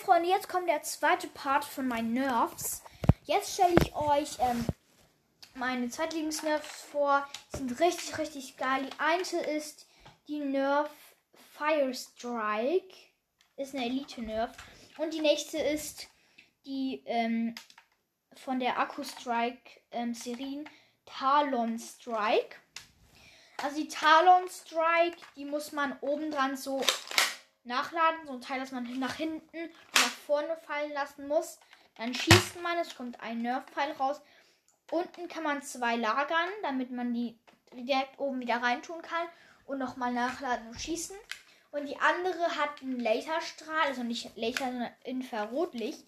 Freunde, jetzt kommt der zweite Part von meinen Nerfs. Jetzt stelle ich euch ähm, meine Zweitlieblings-Nerfs vor. Die sind richtig, richtig geil. Die eine ist die Nerf Fire Strike. Ist eine Elite-Nerf. Und die nächste ist die ähm, von der Akku Strike ähm, Talon Strike. Also die Talon Strike, die muss man oben dran so nachladen. So ein Teil, das man nach hinten und nach vorne fallen lassen muss. Dann schießt man, es kommt ein Nerf-Pfeil raus. Unten kann man zwei lagern, damit man die direkt oben wieder reintun kann und nochmal nachladen und schießen. Und die andere hat einen Laserstrahl, also nicht Laser, sondern Infrarotlicht.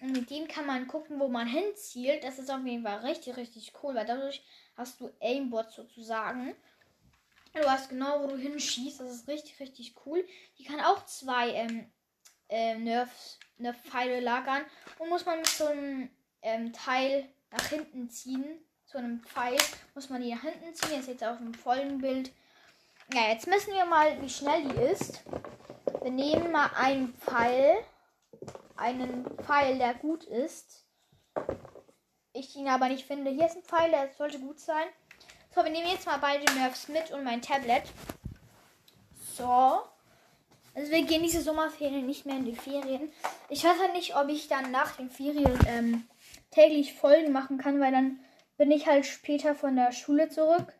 Und mit dem kann man gucken, wo man hinzielt. Das ist auf jeden Fall richtig, richtig cool, weil dadurch hast du Aimbot sozusagen. Du weißt genau, wo du hinschießt. Das ist richtig, richtig cool. Die kann auch zwei ähm, äh, Nerfs, Nerf-Pfeile lagern. Und muss man mit so einem ähm, Teil nach hinten ziehen. So einem Pfeil muss man die nach hinten ziehen. Jetzt jetzt auf dem vollen Bild. Ja, jetzt messen wir mal, wie schnell die ist. Wir nehmen mal einen Pfeil. Einen Pfeil, der gut ist. Ich ihn aber nicht finde. Hier ist ein Pfeil, der sollte gut sein. So, wir nehmen jetzt mal beide Nerfs mit und mein Tablet. So. Also wir gehen diese Sommerferien nicht mehr in die Ferien. Ich weiß halt nicht, ob ich dann nach den Ferien ähm, täglich Folgen machen kann, weil dann bin ich halt später von der Schule zurück,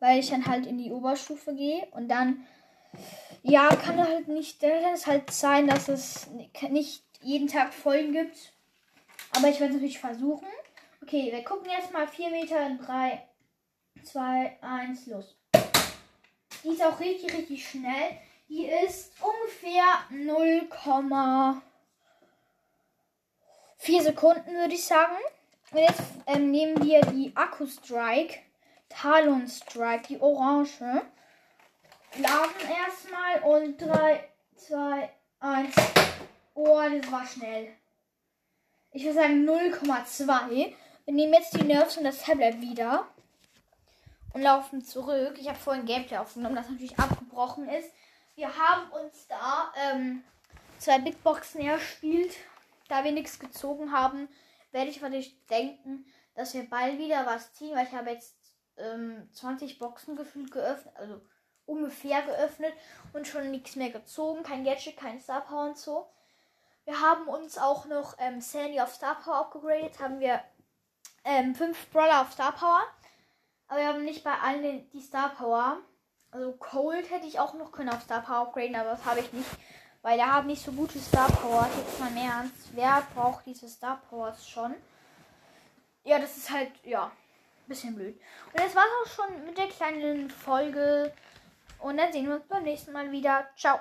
weil ich dann halt in die Oberstufe gehe und dann ja kann halt nicht, kann es halt sein, dass es nicht jeden Tag Folgen gibt. Aber ich werde es natürlich versuchen. Okay, wir gucken jetzt mal 4 Meter in 3, 2, 1, los. Die ist auch richtig, richtig schnell. Die ist ungefähr 0,4 Sekunden, würde ich sagen. Und jetzt ähm, nehmen wir die Akku Strike, Talon Strike, die orange. Laden erstmal und 3, 2, 1. Oh, das war schnell. Ich würde sagen 0,2. Wir nehmen jetzt die Nerves und das Tablet wieder und laufen zurück. Ich habe vorhin Gameplay aufgenommen, das natürlich abgebrochen ist. Wir haben uns da ähm, zwei Big Boxen erspielt. Da wir nichts gezogen haben, werde ich natürlich denken, dass wir bald wieder was ziehen, weil ich habe jetzt ähm, 20 Boxen gefühlt geöffnet, also ungefähr geöffnet und schon nichts mehr gezogen. Kein Gadget, kein Star Power und so. Wir haben uns auch noch ähm, Sandy auf Star Power abgegradet. Haben wir ähm, fünf Brawler auf Star Power. Aber wir haben nicht bei allen die Star Power. Also Cold hätte ich auch noch können auf Star Power upgraden, aber das habe ich nicht. Weil der hat nicht so gute Star Power. Jetzt mal mehr ernst. Wer braucht diese Star Powers schon? Ja, das ist halt, ja, ein bisschen blöd. Und das war auch schon mit der kleinen Folge. Und dann sehen wir uns beim nächsten Mal wieder. Ciao.